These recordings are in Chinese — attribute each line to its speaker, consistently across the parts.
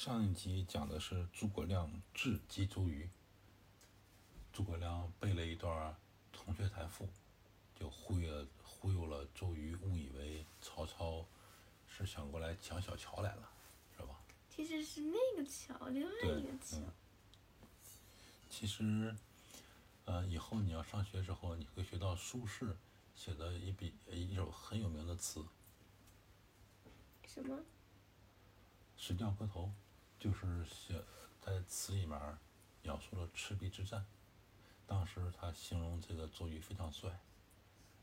Speaker 1: 上一集讲的是诸葛亮智击周瑜，诸葛亮背了一段《铜雀台赋》，就忽悠忽悠了周瑜，误以为曹操是想过来抢小乔来了，是吧？
Speaker 2: 其实是那个桥，另外一个桥。
Speaker 1: 嗯其实，呃，以后你要上学之后，你会学到苏轼写的一笔一首很有名的词《
Speaker 2: 什么？
Speaker 1: 石匠歌头》，就是写在词里面描述了赤壁之战。当时他形容这个周瑜非常帅，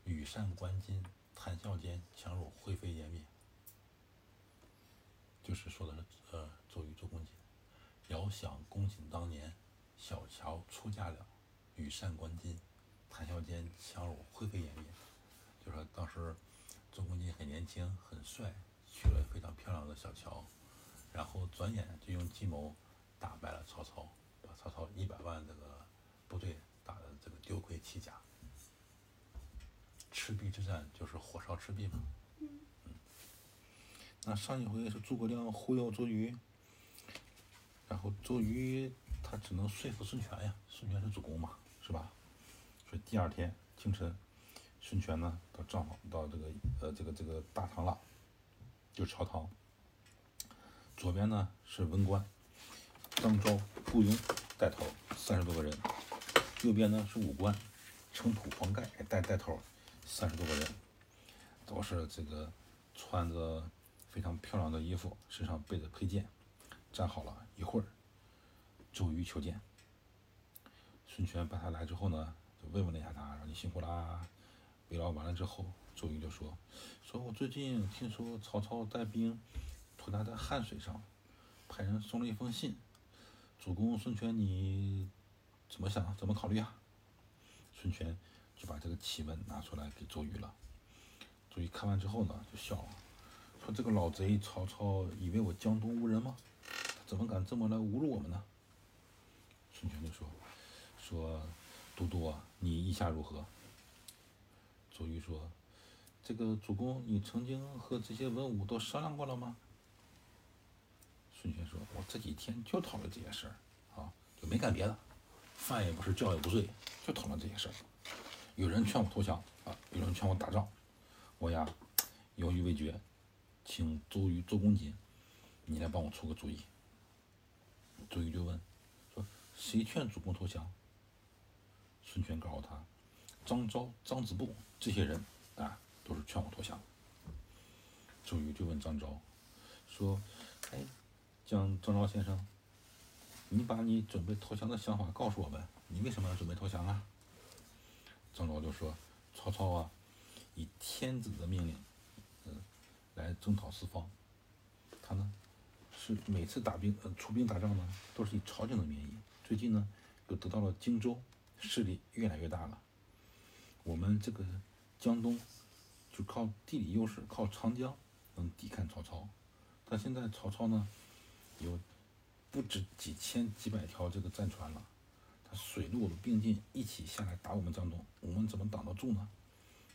Speaker 1: 羽扇纶巾，谈笑间，樯如灰飞烟灭。就是说的是呃周瑜周公瑾。遥想公瑾当年，小乔出嫁了，羽扇纶巾，谈笑间，樯如灰飞烟灭。就说当时周公瑾很年轻很帅，娶了非常漂亮的小乔，然后转眼就用计谋打败了曹操，把曹操一百万这个部队打的这个丢盔弃甲。赤壁之战就是火烧赤壁嘛。嗯。那上一回是诸葛亮忽悠周瑜，然后周瑜他只能说服孙权呀，孙权是主公嘛，是吧？所以第二天清晨，孙权呢到帐房到这个呃这个这个大堂了，就是朝堂。左边呢是文官，张昭、顾雍带头三十多个人，右边呢是武官，程普、黄盖带带头三十多个人，都是这个穿着非常漂亮的衣服，身上背着佩剑，站好了一会儿，周瑜求见。孙权把他来之后呢，就慰问了一下他，说你辛苦啦。慰劳完了之后，周瑜就说：“说我最近听说曹操带兵涂他的汉水上，派人送了一封信。主公孙权，你怎么想？怎么考虑啊？”孙权就把这个檄文拿出来给周瑜了。周瑜看完之后呢，就笑了，说：“这个老贼曹操以为我江东无人吗？怎么敢这么来侮辱我们呢？”孙权就说：“说都督啊，你意下如何？”周瑜说：“这个主公，你曾经和这些文武都商量过了吗？”孙权说：“我这几天就讨论这些事儿，啊，就没干别的，饭也不是，觉也不睡，就讨论这些事儿。有人劝我投降啊，有人劝我打仗，我呀犹豫未决，请周瑜、周公瑾，你来帮我出个主意。”周瑜就问：“说谁劝主公投降？”孙权告诉他：“张昭、张子布这些人啊，都是劝我投降。”周瑜就问张昭说：“哎，张张昭先生，你把你准备投降的想法告诉我们，你为什么要准备投降啊？”张昭就说：“曹操啊，以天子的命令，嗯、来征讨四方。他呢，是每次打兵呃出兵打仗呢，都是以朝廷的名义。最近呢，又得到了荆州，势力越来越大了。我们这个江东就靠地理优势，靠长江能抵抗曹操。但现在曹操呢，有不止几千几百条这个战船了，他水陆并进，一起下来打我们江东，我们怎么挡得住呢？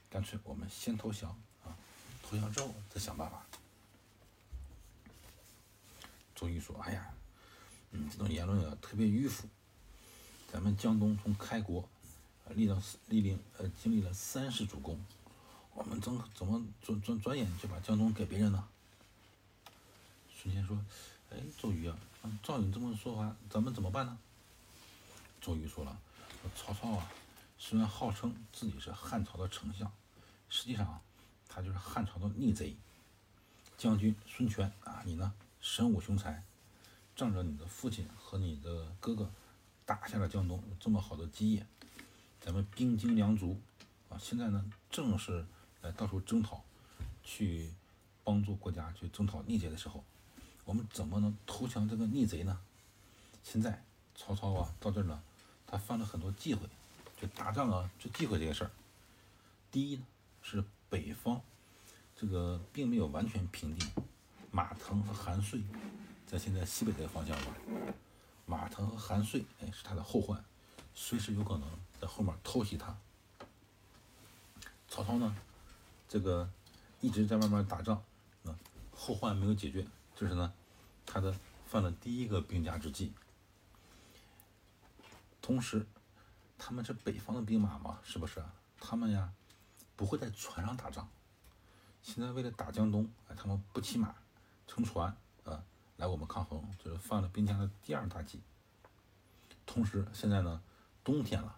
Speaker 1: 干脆我们先投降啊，投降之后再想办法。周瑜说：“哎呀，嗯，这种言论啊特别迂腐。咱们江东从开国，呃，历了历历呃经历了三世主公，我们怎怎么转转转眼就把江东给别人呢？”孙坚说：“哎，周瑜啊，照你这么说法，咱们怎么办呢？”周瑜说了：“曹操啊，虽然号称自己是汉朝的丞相，实际上他就是汉朝的逆贼。将军孙权啊，你呢神武雄才，仗着你的父亲和你的哥哥打下了江东，有这么好的基业，咱们兵精粮足啊，现在呢正是来到处征讨，去帮助国家去征讨逆贼的时候，我们怎么能投降这个逆贼呢？现在曹操啊到这儿呢，他犯了很多忌讳，就打仗啊就忌讳这些事儿。第一呢是北方这个并没有完全平定，马腾和韩遂在现在西北这个方向吧，马腾和韩遂哎是他的后患，随时有可能在后面偷袭他。曹操呢，这个一直在外面打仗，啊，后患没有解决，就是呢，他的犯了第一个兵家之忌。同时，他们是北方的兵马嘛，是不是？他们呀，不会在船上打仗。现在为了打江东，哎，他们不骑马，乘船，啊，来我们抗衡，就是犯了兵家的第二大忌。同时，现在呢，冬天了，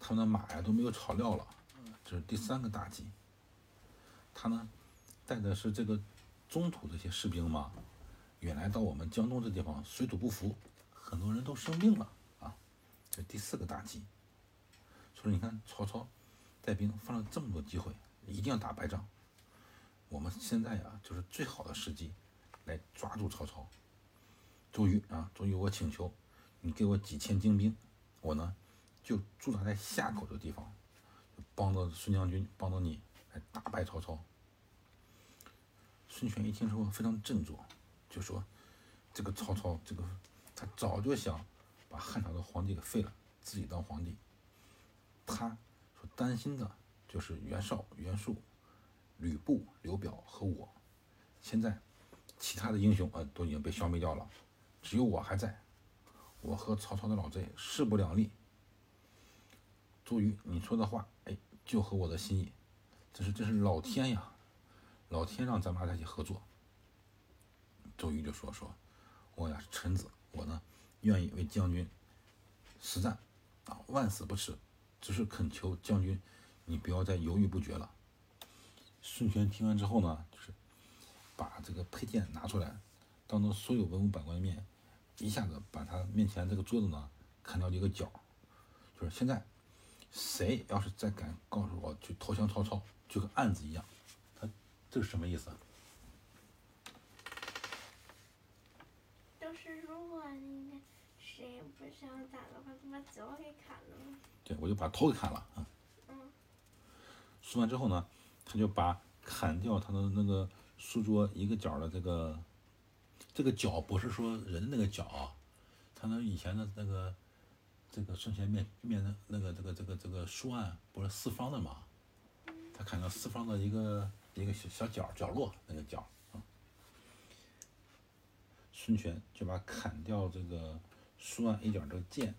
Speaker 1: 他们的马呀都没有草料了，这是第三个大忌。他呢，带的是这个中土这些士兵嘛，远来到我们江东这地方，水土不服，很多人都生病了啊，这第四个大忌。所以你看，曹操带兵犯了这么多忌讳，一定要打败仗。我们现在呀，就是最好的时机，来抓住曹操。周瑜啊，周瑜，我请求你给我几千精兵，我呢就驻扎在夏口的地方，帮着孙将军，帮着你来打败曹操。孙权一听之后非常振作，就说：“这个曹操，这个他早就想把汉朝的皇帝给废了，自己当皇帝。他所担心的就是袁绍、袁术。”吕布、刘表和我，现在其他的英雄啊都已经被消灭掉了，只有我还在。我和曹操的老贼势不两立。周瑜，你说的话，哎，就合我的心意。这是这是老天呀，老天让咱们俩在一起合作。周瑜就说说，我呀是臣子，我呢愿意为将军死战，啊，万死不辞。只是恳求将军，你不要再犹豫不决了。孙权听完之后呢，就是把这个佩剑拿出来，当着所有文武百官的面，一下子把他面前这个桌子呢砍掉一个角，就是现在谁要是再敢告诉我去投降曹操，就跟案子一样。他这是什么意思？
Speaker 2: 就是如果那个谁不想打的话，就把脚给砍了。
Speaker 1: 对，我就把头给砍了啊。
Speaker 2: 嗯。
Speaker 1: 说完之后呢？他就把砍掉他的那个书桌一个角的这个，这个角不是说人那个角，他那以前的那个，这个孙权面面的那个这个这个这个书案不是四方的吗？他砍掉四方的一个一个小小角角落那个角啊。孙权就把砍掉这个书案一角这个剑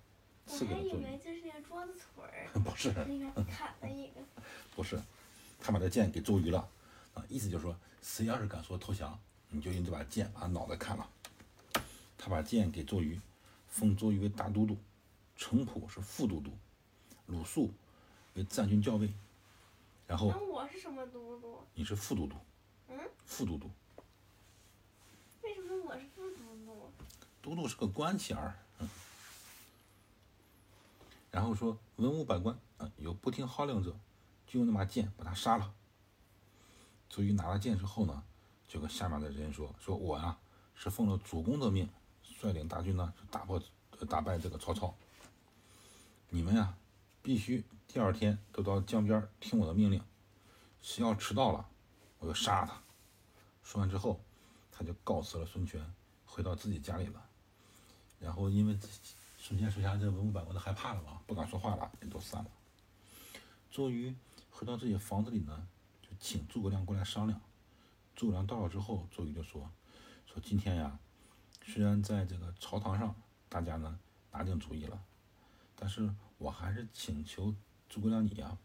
Speaker 1: 赐给了
Speaker 2: 周瑜。我还以为就是那个桌子腿儿。
Speaker 1: 不是。
Speaker 2: 那个砍了一个。
Speaker 1: 不是。他把这剑给周瑜了，啊，意思就是说，谁要是敢说投降，你就用这把剑把他脑袋砍了。他把剑给周瑜，封周瑜为大都督，程普是副都督，鲁肃为战军校尉。然后。
Speaker 2: 那我是什么都督？
Speaker 1: 你是副都督。
Speaker 2: 嗯。
Speaker 1: 副都督。
Speaker 2: 为什么我是副都督？
Speaker 1: 都督是个官衔儿，嗯。然后说，文武百官啊，有不听号令者。就用那把剑把他杀了。周瑜拿了剑之后呢，就跟下面的人说：“说我呀是奉了主公的命，率领大军呢打破、打败这个曹操。你们呀，必须第二天都到江边听我的命令。谁要迟到了，我就杀了他。”说完之后，他就告辞了孙权，回到自己家里了。然后因为孙权手下这文武百官都害怕了嘛，不敢说话了，也都散了。周瑜。回到自己房子里呢，就请诸葛亮过来商量。诸葛亮到了之后，周瑜就说：“说今天呀，虽然在这个朝堂上大家呢拿定主意了，但是我还是请求诸葛亮你呀，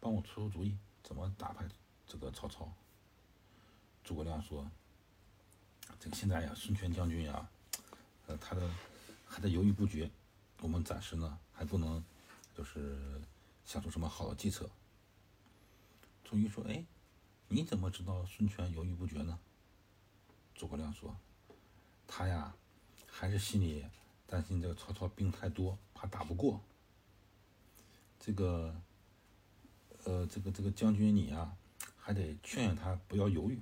Speaker 1: 帮我出出主意，怎么打败这个曹操。”诸葛亮说：“这个现在呀，孙权将军呀，呃，他的还在犹豫不决，我们暂时呢还不能就是想出什么好的计策。”周瑜说：“哎，你怎么知道孙权犹豫不决呢？”诸葛亮说：“他呀，还是心里担心这个曹操兵太多，怕打不过。这个，呃，这个这个将军你呀，还得劝劝他不要犹豫，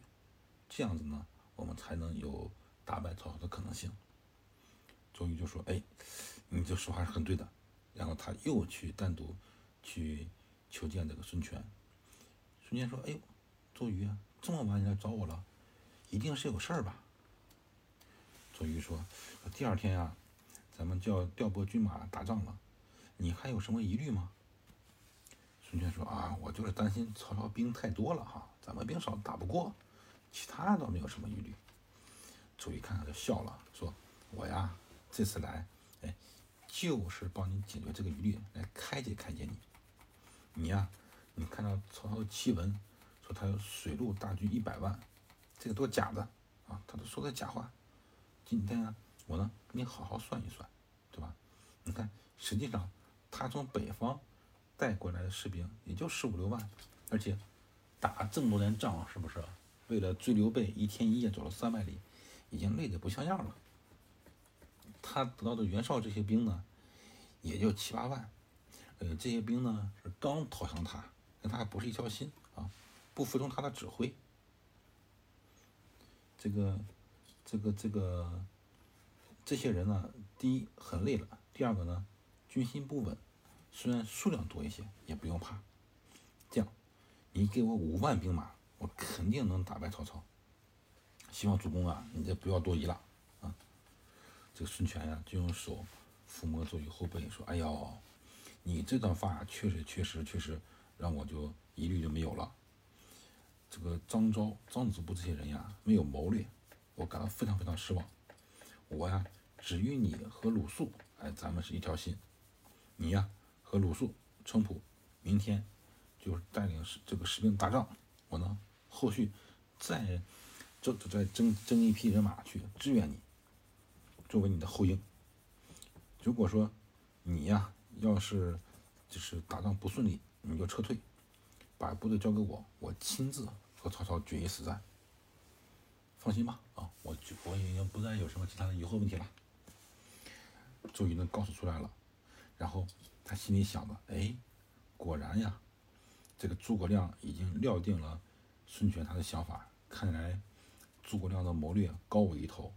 Speaker 1: 这样子呢，我们才能有打败曹操的可能性。”周瑜就说：“哎，你这说话是很对的。”然后他又去单独去求见这个孙权。孙权说：“哎呦，周瑜啊，这么晚你来找我了，一定是有事儿吧？”周瑜说：“第二天呀，咱们就要调拨军马打仗了，你还有什么疑虑吗？”孙权说：“啊，我就是担心曹操兵太多了哈，咱们兵少打不过，其他倒没有什么疑虑。”周瑜看看就笑了，说：“我呀这次来，哎，就是帮你解决这个疑虑，来开解开解你。你呀，你看到曹操的檄文说他有水陆大军一百万，这个都是假的啊，他都说的假话。今天啊，我呢给你好好算一算，对吧？你看，实际上他从北方带过来的士兵也就十五六万，而且打这么多年仗，是不是？为了追刘备，一天一夜走了三百里，已经累得不像样了。他得到的袁绍这些兵呢，也就七八万。呃，这些兵呢是刚投降他，跟他还不是一条心啊，不服从他的指挥。这个，这个，这个，这些人呢，第一很累了，第二个呢，军心不稳。虽然数量多一些，也不用怕。这样，你给我五万兵马，我肯定能打败曹操。希望主公啊，你这不要多疑了啊。这个孙权呀，就用手抚摸周瑜后背，说：“哎呦。”你这段话确实、确实、确实让我就疑虑就没有了。这个张昭、张子布这些人呀，没有谋略，我感到非常非常失望。我呀，只与你和鲁肃，哎，咱们是一条心。你呀，和鲁肃、程普，明天就带领这个士兵打仗。我呢，后续再征再征征一批人马去支援你，作为你的后应。如果说你呀，要是就是打仗不顺利，你就撤退，把部队交给我，我亲自和曹操决一死战。放心吧，啊，我就我已经不再有什么其他的疑惑问题了。周瑜呢告诉出来了，然后他心里想的，哎，果然呀，这个诸葛亮已经料定了孙权他的想法，看来诸葛亮的谋略高我一头，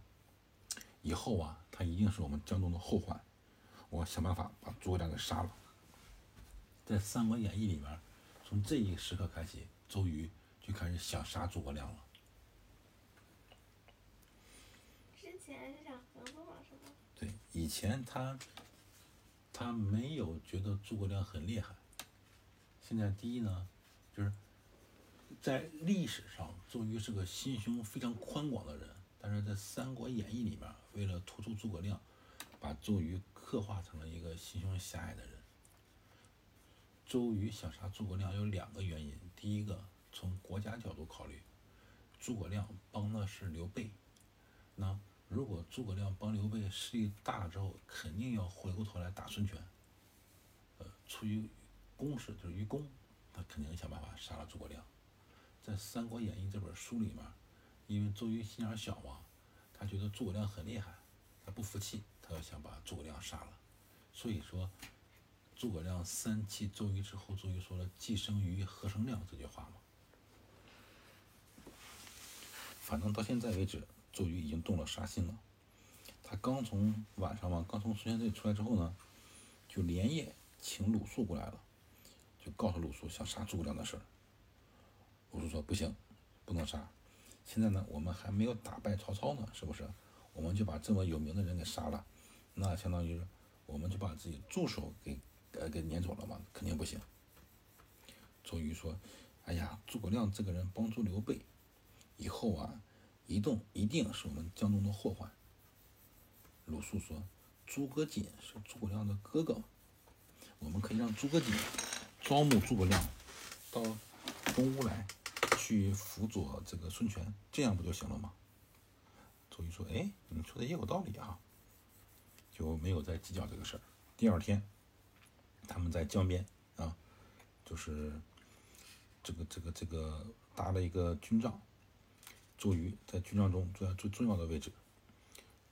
Speaker 1: 以后啊，他一定是我们江东的后患。我想办法把诸葛亮给杀了。在《三国演义》里面，从这一时刻开始，周瑜就开始想杀诸葛亮了。
Speaker 2: 之前是想合作是吗？
Speaker 1: 对，以前他他没有觉得诸葛亮很厉害。现在第一呢，就是在历史上，周瑜是个心胸非常宽广的人，但是在《三国演义》里面，为了突出诸葛亮，把周瑜。刻画成了一个心胸狭隘的人。周瑜想杀诸葛亮有两个原因：第一个，从国家角度考虑，诸葛亮帮的是刘备，那如果诸葛亮帮刘备势力大了之后，肯定要回过头来打孙权。呃，出于公事，就是于公，他肯定想办法杀了诸葛亮。在《三国演义》这本书里面，因为周瑜心眼小嘛，他觉得诸葛亮很厉害，他不服气。他要想把诸葛亮杀了，所以说诸葛亮三气周瑜之后，周瑜说了“既生瑜，何生亮”这句话嘛。反正到现在为止，周瑜已经动了杀心了。他刚从晚上嘛，刚从孙权这里出来之后呢，就连夜请鲁肃过来了，就告诉鲁肃想杀诸葛亮的事儿。鲁肃说：“不行，不能杀。现在呢，我们还没有打败曹操呢，是不是？我们就把这么有名的人给杀了。”那相当于，我们就把自己助手给呃给撵走了嘛，肯定不行。周瑜说：“哎呀，诸葛亮这个人帮助刘备，以后啊，移动一定是我们江东的祸患。”鲁肃说：“诸葛瑾是诸葛亮的哥哥，我们可以让诸葛瑾招募诸葛亮到东吴来，去辅佐这个孙权，这样不就行了吗？”周瑜说：“哎，你说的也有道理啊。”就没有再计较这个事儿。第二天，他们在江边啊，就是这个这个这个搭了一个军帐。周瑜在军帐中坐在最重要的位置，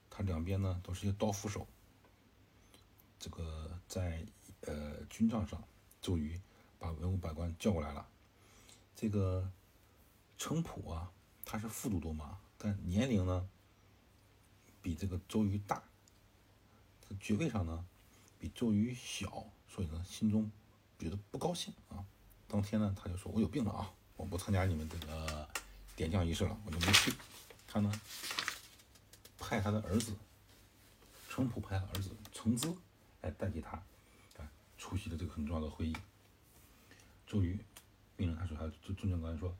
Speaker 1: 他两边呢都是些刀斧手。这个在呃军帐上，周瑜把文武百官叫过来了。这个程普啊，他是副都督嘛，但年龄呢比这个周瑜大。爵位上呢，比周瑜小，所以呢，心中觉得不高兴啊。当天呢，他就说：“我有病了啊，我不参加你们这个点将仪式了，我就没去。”他呢，派他的儿子程普派他儿子程咨来代替他，啊，出席了这个很重要的会议。周瑜命令他说：“他众众将官说，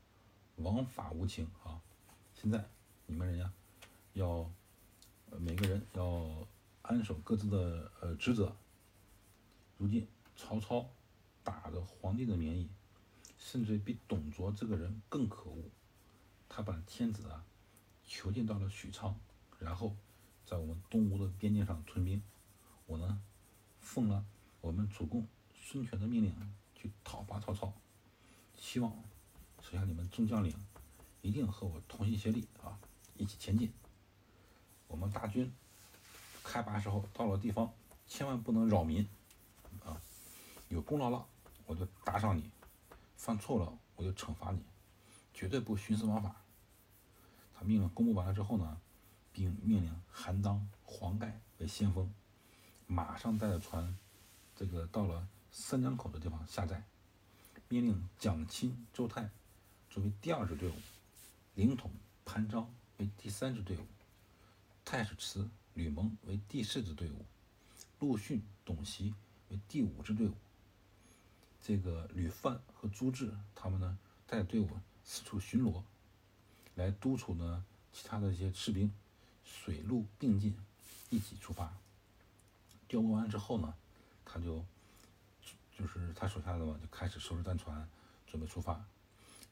Speaker 1: 王法无情啊，现在你们人呀，要每个人要安守各自的呃职责。如今曹操打着皇帝的名义，甚至比董卓这个人更可恶。他把天子啊囚禁到了许昌，然后在我们东吴的边境上屯兵。我呢奉了我们主公孙权的命令去讨伐曹操，希望手下你们众将领一定和我同心协力啊，一起前进。我们大军开拔时候到了地方，千万不能扰民啊！有功劳了我就打赏你，犯错了我就惩罚你，绝对不徇私枉法。他命令公布完了之后呢，并命令韩当、黄盖为先锋，马上带着船，这个到了三江口的地方下寨，命令蒋钦、周泰作为第二支队伍，凌统、潘璋为第三支队伍。太史慈、吕蒙为第四支队伍，陆逊、董袭为第五支队伍。这个吕范和朱志他们呢，带着队伍四处巡逻，来督促呢其他的一些士兵，水陆并进，一起出发。调拨完之后呢，他就就是他手下的嘛，就开始收拾单船，准备出发。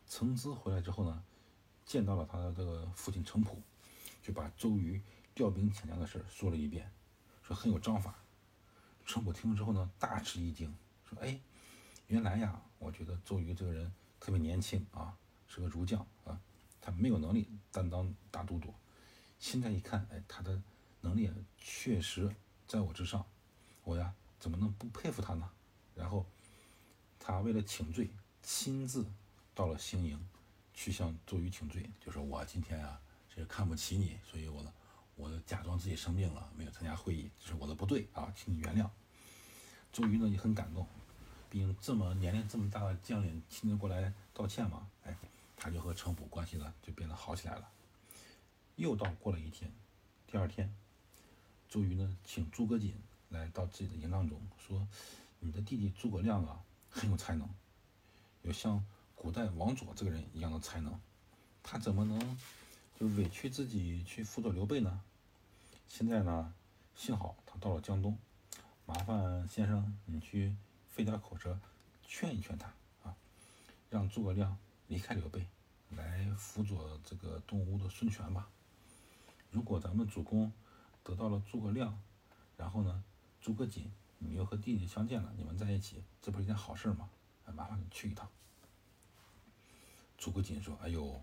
Speaker 1: 程咨回来之后呢，见到了他的这个父亲程普，就把周瑜。调兵遣将的事说了一遍，说很有章法。程普听了之后呢，大吃一惊，说：“哎，原来呀，我觉得周瑜这个人特别年轻啊，是个儒将啊，他没有能力担当大都督。现在一看，哎，他的能力确实在我之上，我呀怎么能不佩服他呢？”然后他为了请罪，亲自到了兴营，去向周瑜请罪，就说我今天啊是看不起你，所以我呢。我假装自己生病了，没有参加会议，这是我的不对啊，请你原谅。周瑜呢也很感动，毕竟这么年龄这么大的将领亲自过来道歉嘛，哎，他就和程普关系呢就变得好起来了。又到过了一天，第二天，周瑜呢请诸葛瑾来到自己的营帐中，说：“你的弟弟诸葛亮啊很有才能，有像古代王佐这个人一样的才能，他怎么能？”就委屈自己去辅佐刘备呢。现在呢，幸好他到了江东，麻烦先生你去费点口舌，劝一劝他啊，让诸葛亮离开刘备，来辅佐这个东吴的孙权吧。如果咱们主公得到了诸葛亮，然后呢，诸葛瑾你又和弟弟相见了，你们在一起，这不是一件好事吗？哎，麻烦你去一趟。诸葛瑾说：“哎呦。”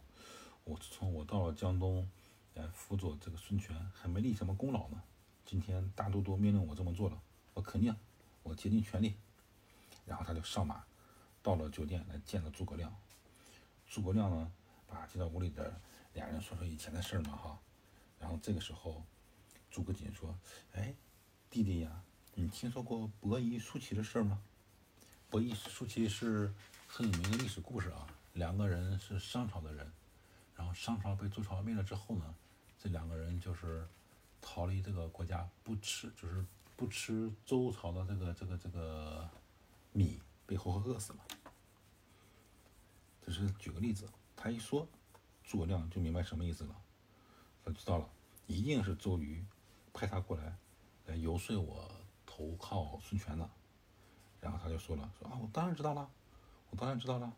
Speaker 1: 我从我到了江东，来辅佐这个孙权，还没立什么功劳呢。今天大都督命令我这么做了，我肯定，我竭尽全力。然后他就上马，到了酒店来见了诸葛亮。诸葛亮呢，把进到屋里的，俩人说说以前的事儿嘛哈。然后这个时候，诸葛瑾说：“哎，弟弟呀，你听说过伯夷叔齐的事儿吗？伯夷叔齐是很有名的历史故事啊，两个人是商朝的人。”然后商朝被周朝灭了之后呢，这两个人就是逃离这个国家，不吃就是不吃周朝的这个这个这个米，被活活饿死了。这是举个例子，他一说，诸葛亮就明白什么意思了，他知道了，一定是周瑜派他过来来游说我投靠孙权的。然后他就说了，说啊，我当然知道了，我当然知道了，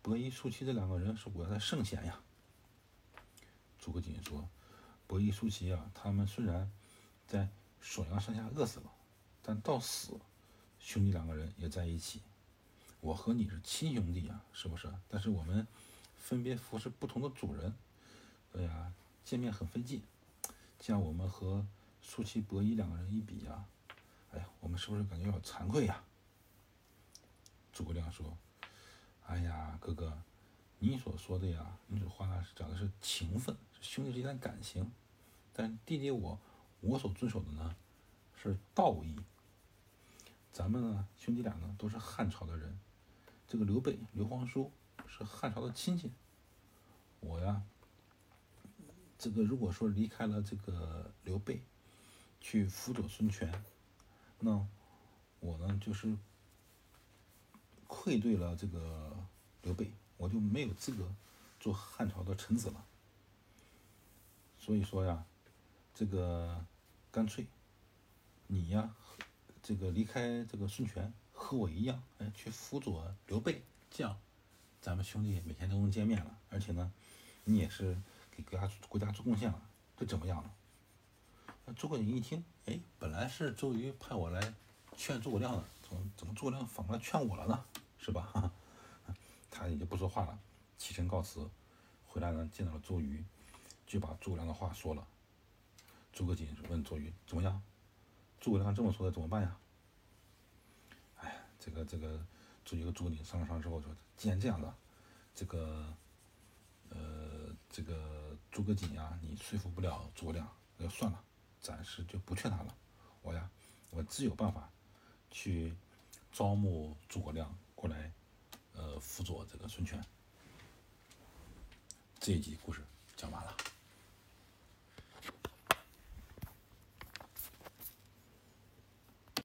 Speaker 1: 伯夷叔齐这两个人是我的圣贤呀。诸葛瑾说：“伯夷叔齐啊，他们虽然在锁阳山下饿死了，但到死，兄弟两个人也在一起。我和你是亲兄弟啊，是不是？但是我们分别服侍不同的主人，哎呀，见面很费劲。像我们和叔齐、伯夷两个人一比呀，哎呀，我们是不是感觉有点惭愧呀？”诸葛亮说：“哎呀，哥哥。”你所说的呀，你这话是讲的是情分，兄弟之间的感情。但弟弟我，我所遵守的呢，是道义。咱们呢，兄弟俩呢，都是汉朝的人。这个刘备刘皇叔是汉朝的亲戚。我呀，这个如果说离开了这个刘备，去辅佐孙权，那我呢就是愧对了这个刘备。我就没有资格做汉朝的臣子了。所以说呀，这个干脆，你呀，这个离开这个孙权，和我一样，哎，去辅佐刘备，这样，咱们兄弟每天都能见面了，而且呢，你也是给国家国家做贡献了，这怎么样呢？那诸葛瑾一听，哎，本来是周瑜派我来劝诸葛亮的，怎么怎么诸葛亮反过来劝我了呢？是吧？他也就不说话了，起身告辞，回来呢见到了周瑜，就把诸葛亮的话说了。诸葛瑾问周瑜怎么样？诸葛亮这么说的怎么办呀？这个这个，周瑜和诸葛瑾商量商之后说，既然这样的，这个，呃，这个诸葛瑾呀，你说服不了诸葛亮，那就算了，暂时就不劝他了。我呀，我自有办法，去招募诸葛亮过来。呃，辅佐这个孙权，这一集故事讲完了。